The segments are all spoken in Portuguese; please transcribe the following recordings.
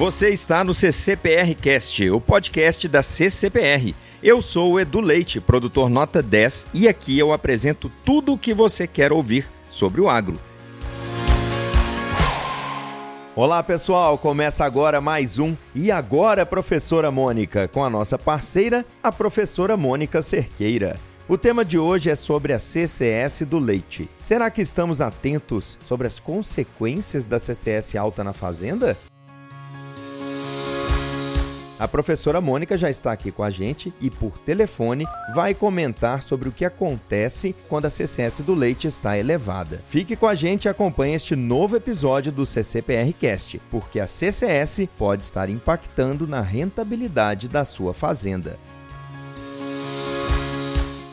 Você está no CCPR Cast, o podcast da CCPR. Eu sou o Edu Leite, produtor nota 10, e aqui eu apresento tudo o que você quer ouvir sobre o agro. Olá pessoal, começa agora mais um E Agora Professora Mônica, com a nossa parceira, a professora Mônica Cerqueira. O tema de hoje é sobre a CCS do leite. Será que estamos atentos sobre as consequências da CCS alta na fazenda? A professora Mônica já está aqui com a gente e, por telefone, vai comentar sobre o que acontece quando a CCS do leite está elevada. Fique com a gente e acompanhe este novo episódio do CCPR Cast, porque a CCS pode estar impactando na rentabilidade da sua fazenda.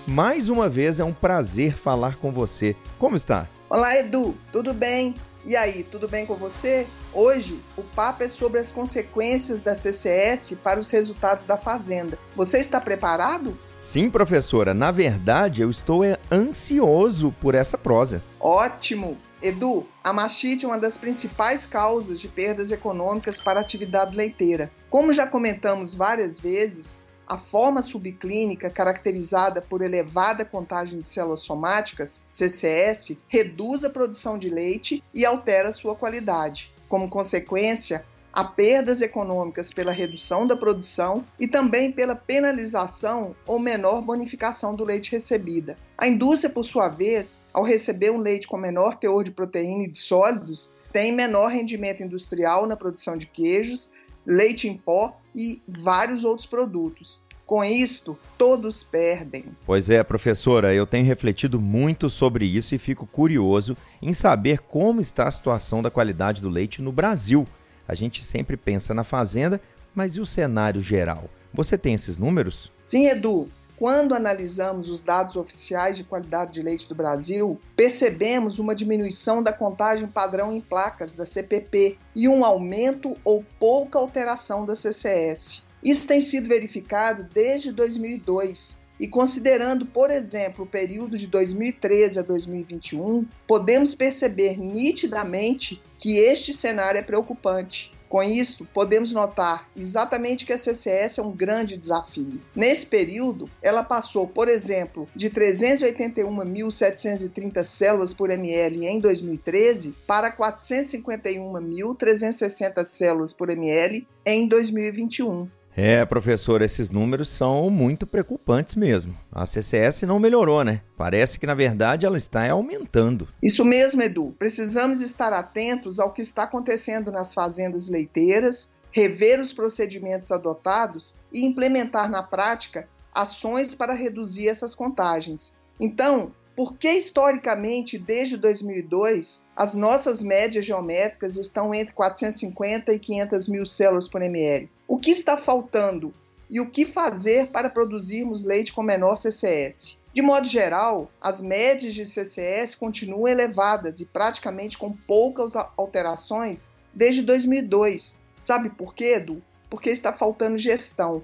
Mais uma vez é um prazer falar com você. Como está? Olá, Edu, tudo bem? E aí, tudo bem com você? Hoje, o papo é sobre as consequências da CCS para os resultados da Fazenda. Você está preparado? Sim, professora. Na verdade, eu estou é, ansioso por essa prosa. Ótimo! Edu, a mastite é uma das principais causas de perdas econômicas para a atividade leiteira. Como já comentamos várias vezes, a forma subclínica, caracterizada por elevada contagem de células somáticas, CCS, reduz a produção de leite e altera sua qualidade. Como consequência, há perdas econômicas pela redução da produção e também pela penalização ou menor bonificação do leite recebida. A indústria, por sua vez, ao receber um leite com menor teor de proteína e de sólidos, tem menor rendimento industrial na produção de queijos, leite em pó e vários outros produtos. Com isto, todos perdem. Pois é, professora, eu tenho refletido muito sobre isso e fico curioso em saber como está a situação da qualidade do leite no Brasil. A gente sempre pensa na fazenda, mas e o cenário geral? Você tem esses números? Sim, Edu. Quando analisamos os dados oficiais de qualidade de leite do Brasil, percebemos uma diminuição da contagem padrão em placas da CPP e um aumento ou pouca alteração da CCS. Isso tem sido verificado desde 2002 e considerando, por exemplo, o período de 2013 a 2021, podemos perceber nitidamente que este cenário é preocupante. Com isso, podemos notar exatamente que a CCS é um grande desafio. Nesse período, ela passou, por exemplo, de 381.730 células por ml em 2013 para 451.360 células por ml em 2021. É, professor, esses números são muito preocupantes mesmo. A CCS não melhorou, né? Parece que, na verdade, ela está aumentando. Isso mesmo, Edu. Precisamos estar atentos ao que está acontecendo nas fazendas leiteiras, rever os procedimentos adotados e implementar na prática ações para reduzir essas contagens. Então, porque historicamente, desde 2002, as nossas médias geométricas estão entre 450 e 500 mil células por ml. O que está faltando e o que fazer para produzirmos leite com menor CCS? De modo geral, as médias de CCS continuam elevadas e praticamente com poucas alterações desde 2002. Sabe por quê, Edu? Porque está faltando gestão.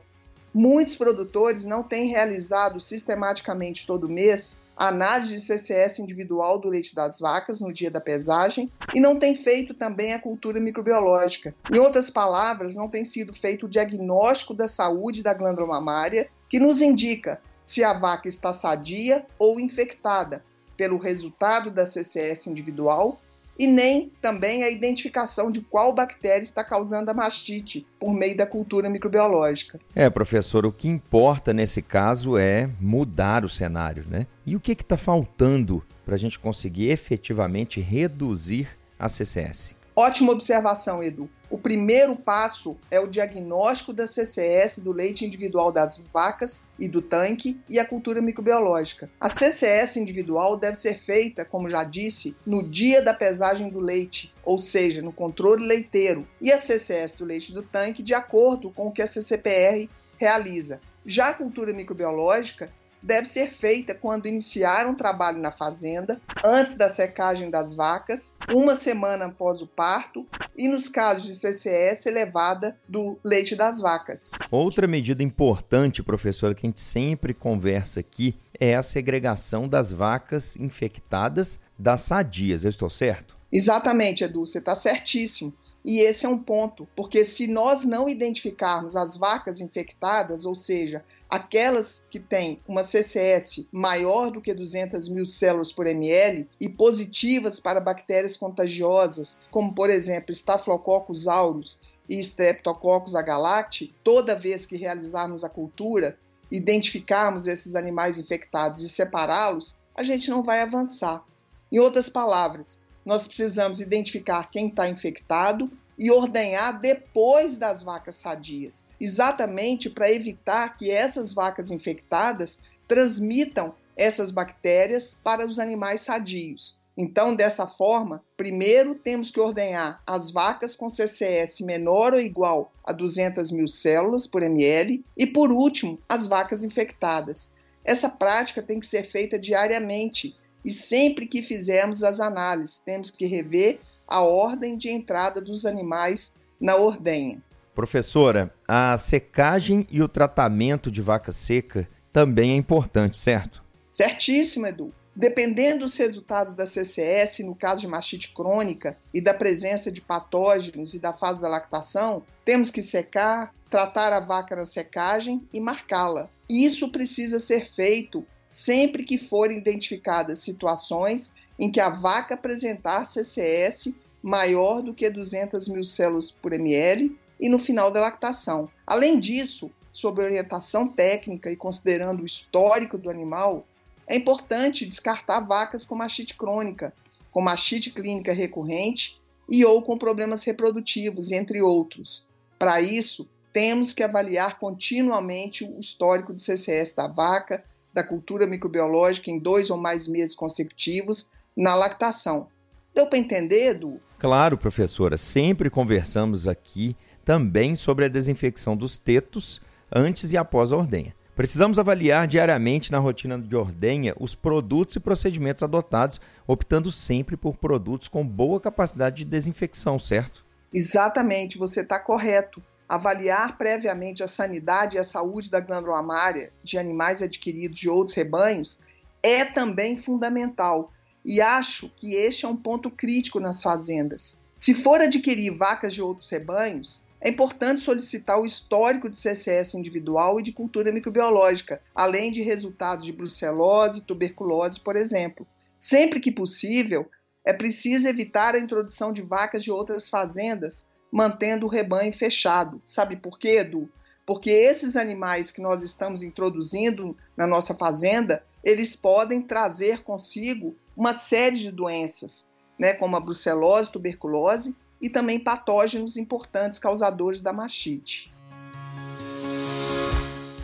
Muitos produtores não têm realizado sistematicamente todo mês análise de CCS individual do leite das vacas no dia da pesagem e não tem feito também a cultura microbiológica. Em outras palavras, não tem sido feito o diagnóstico da saúde da glândula mamária, que nos indica se a vaca está sadia ou infectada pelo resultado da CCS individual e nem também a identificação de qual bactéria está causando a mastite por meio da cultura microbiológica. É, professor, o que importa nesse caso é mudar o cenário, né? E o que está faltando para a gente conseguir efetivamente reduzir a CCS? Ótima observação, Edu. O primeiro passo é o diagnóstico da CCS do leite individual das vacas e do tanque e a cultura microbiológica. A CCS individual deve ser feita, como já disse, no dia da pesagem do leite, ou seja, no controle leiteiro, e a CCS do leite do tanque de acordo com o que a CCPR realiza. Já a cultura microbiológica deve ser feita quando iniciar um trabalho na fazenda, antes da secagem das vacas, uma semana após o parto e nos casos de CCS elevada do leite das vacas. Outra medida importante, professora, que a gente sempre conversa aqui é a segregação das vacas infectadas das sadias. Eu estou certo? Exatamente, Edu, você está certíssimo. E esse é um ponto, porque se nós não identificarmos as vacas infectadas, ou seja, aquelas que têm uma CCS maior do que 200 mil células por ml e positivas para bactérias contagiosas, como por exemplo Staphylococcus aureus e Streptococcus agalacti, toda vez que realizarmos a cultura, identificarmos esses animais infectados e separá-los, a gente não vai avançar. Em outras palavras, nós precisamos identificar quem está infectado e ordenhar depois das vacas sadias, exatamente para evitar que essas vacas infectadas transmitam essas bactérias para os animais sadios. Então, dessa forma, primeiro temos que ordenhar as vacas com CCS menor ou igual a 200 mil células por ml e, por último, as vacas infectadas. Essa prática tem que ser feita diariamente e sempre que fizermos as análises, temos que rever a ordem de entrada dos animais na ordenha. Professora, a secagem e o tratamento de vaca seca também é importante, certo? Certíssimo, Edu. Dependendo dos resultados da CCS, no caso de mastite crônica, e da presença de patógenos e da fase da lactação, temos que secar, tratar a vaca na secagem e marcá-la. Isso precisa ser feito sempre que forem identificadas situações em que a vaca apresentar CCS maior do que 200 mil células por ml e no final da lactação. Além disso, sob orientação técnica e considerando o histórico do animal, é importante descartar vacas com mastite crônica, com mastite clínica recorrente e ou com problemas reprodutivos, entre outros. Para isso, temos que avaliar continuamente o histórico de CCS da vaca, da cultura microbiológica em dois ou mais meses consecutivos na lactação. Deu para entender, Edu? Claro, professora. Sempre conversamos aqui também sobre a desinfecção dos tetos antes e após a ordenha. Precisamos avaliar diariamente na rotina de ordenha os produtos e procedimentos adotados, optando sempre por produtos com boa capacidade de desinfecção, certo? Exatamente, você está correto. Avaliar previamente a sanidade e a saúde da glândula mamária de animais adquiridos de outros rebanhos é também fundamental, e acho que este é um ponto crítico nas fazendas. Se for adquirir vacas de outros rebanhos, é importante solicitar o histórico de CCS individual e de cultura microbiológica, além de resultados de brucelose, tuberculose, por exemplo. Sempre que possível, é preciso evitar a introdução de vacas de outras fazendas, mantendo o rebanho fechado. Sabe por quê, Edu? Porque esses animais que nós estamos introduzindo na nossa fazenda, eles podem trazer consigo uma série de doenças, né, como a brucelose, tuberculose e também patógenos importantes causadores da mastite.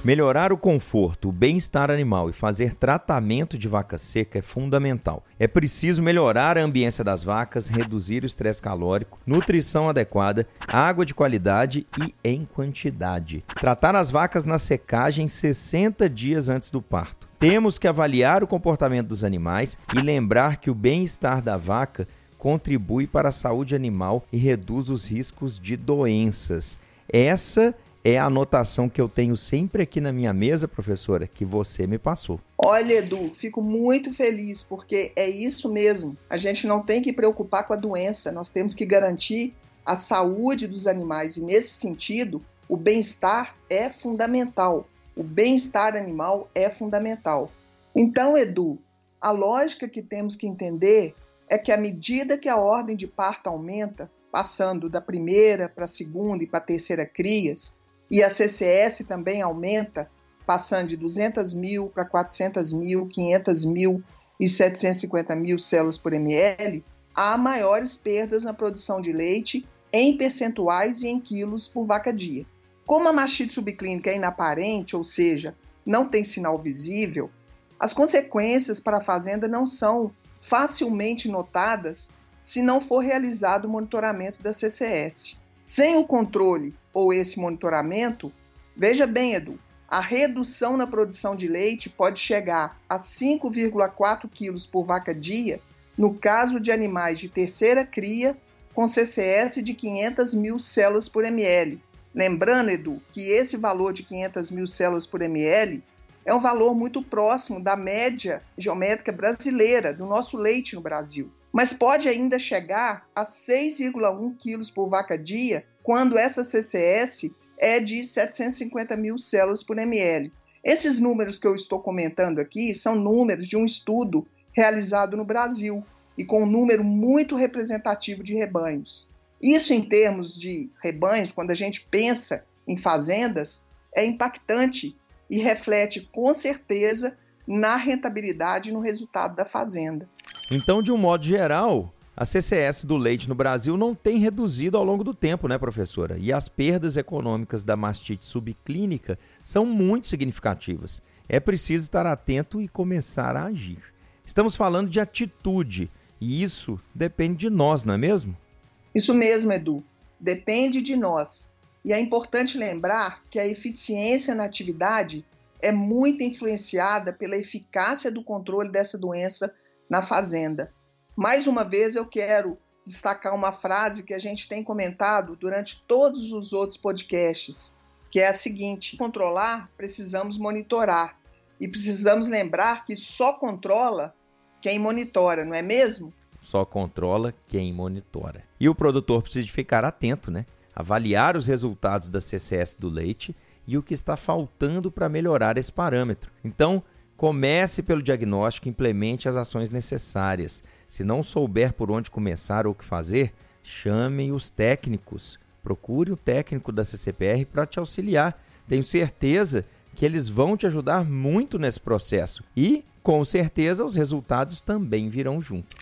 Melhorar o conforto, o bem-estar animal e fazer tratamento de vaca seca é fundamental. É preciso melhorar a ambiência das vacas, reduzir o estresse calórico, nutrição adequada, água de qualidade e em quantidade. Tratar as vacas na secagem 60 dias antes do parto. Temos que avaliar o comportamento dos animais e lembrar que o bem-estar da vaca contribui para a saúde animal e reduz os riscos de doenças. Essa é a anotação que eu tenho sempre aqui na minha mesa, professora, que você me passou. Olha, Edu, fico muito feliz porque é isso mesmo. A gente não tem que preocupar com a doença, nós temos que garantir a saúde dos animais e, nesse sentido, o bem-estar é fundamental. O bem-estar animal é fundamental. Então, Edu, a lógica que temos que entender é que à medida que a ordem de parto aumenta, passando da primeira para a segunda e para a terceira crias, e a CCS também aumenta, passando de 200 mil para 400 mil, 500 mil e 750 mil células por ml, há maiores perdas na produção de leite em percentuais e em quilos por vaca dia. Como a mastite subclínica é inaparente, ou seja, não tem sinal visível, as consequências para a fazenda não são facilmente notadas se não for realizado o monitoramento da CCS. Sem o controle ou esse monitoramento, veja bem, Edu, a redução na produção de leite pode chegar a 5,4 quilos por vaca dia no caso de animais de terceira cria com CCS de 500 mil células por ml. Lembrando, Edu, que esse valor de 500 mil células por ml é um valor muito próximo da média geométrica brasileira, do nosso leite no Brasil. Mas pode ainda chegar a 6,1 quilos por vaca dia quando essa CCS é de 750 mil células por ml. Esses números que eu estou comentando aqui são números de um estudo realizado no Brasil e com um número muito representativo de rebanhos. Isso, em termos de rebanhos, quando a gente pensa em fazendas, é impactante e reflete com certeza na rentabilidade e no resultado da fazenda. Então, de um modo geral, a CCS do leite no Brasil não tem reduzido ao longo do tempo, né, professora? E as perdas econômicas da mastite subclínica são muito significativas. É preciso estar atento e começar a agir. Estamos falando de atitude e isso depende de nós, não é mesmo? Isso mesmo, Edu. Depende de nós. E é importante lembrar que a eficiência na atividade é muito influenciada pela eficácia do controle dessa doença na fazenda. Mais uma vez, eu quero destacar uma frase que a gente tem comentado durante todos os outros podcasts, que é a seguinte: controlar, precisamos monitorar. E precisamos lembrar que só controla quem monitora, não é mesmo? Só controla quem monitora. E o produtor precisa ficar atento, né? Avaliar os resultados da CCS do leite e o que está faltando para melhorar esse parâmetro. Então, comece pelo diagnóstico e implemente as ações necessárias. Se não souber por onde começar ou o que fazer, chame os técnicos. Procure o técnico da CCPR para te auxiliar. Tenho certeza que eles vão te ajudar muito nesse processo e, com certeza, os resultados também virão junto.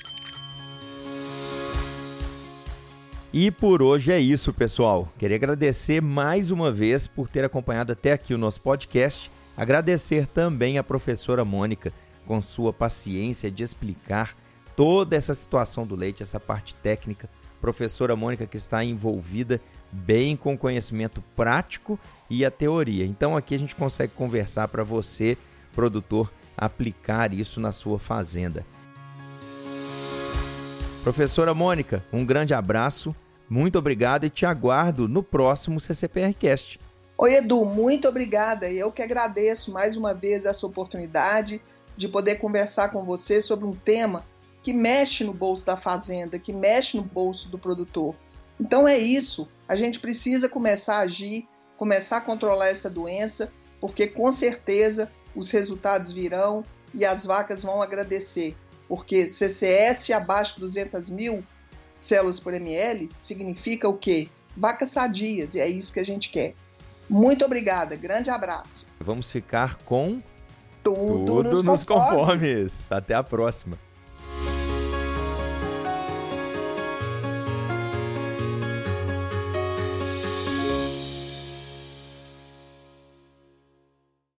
E por hoje é isso, pessoal. Queria agradecer mais uma vez por ter acompanhado até aqui o nosso podcast. Agradecer também a professora Mônica com sua paciência de explicar toda essa situação do leite, essa parte técnica. Professora Mônica que está envolvida bem com o conhecimento prático e a teoria. Então aqui a gente consegue conversar para você, produtor, aplicar isso na sua fazenda. Professora Mônica, um grande abraço muito obrigado e te aguardo no próximo CCPRcast. Oi, Edu, muito obrigada. Eu que agradeço mais uma vez essa oportunidade de poder conversar com você sobre um tema que mexe no bolso da fazenda, que mexe no bolso do produtor. Então é isso. A gente precisa começar a agir, começar a controlar essa doença, porque com certeza os resultados virão e as vacas vão agradecer. Porque CCS abaixo de 200 mil células por ml significa o quê? Vacas sadias, e é isso que a gente quer. Muito obrigada, grande abraço. Vamos ficar com tudo, tudo nos, nos conformes. conformes. Até a próxima.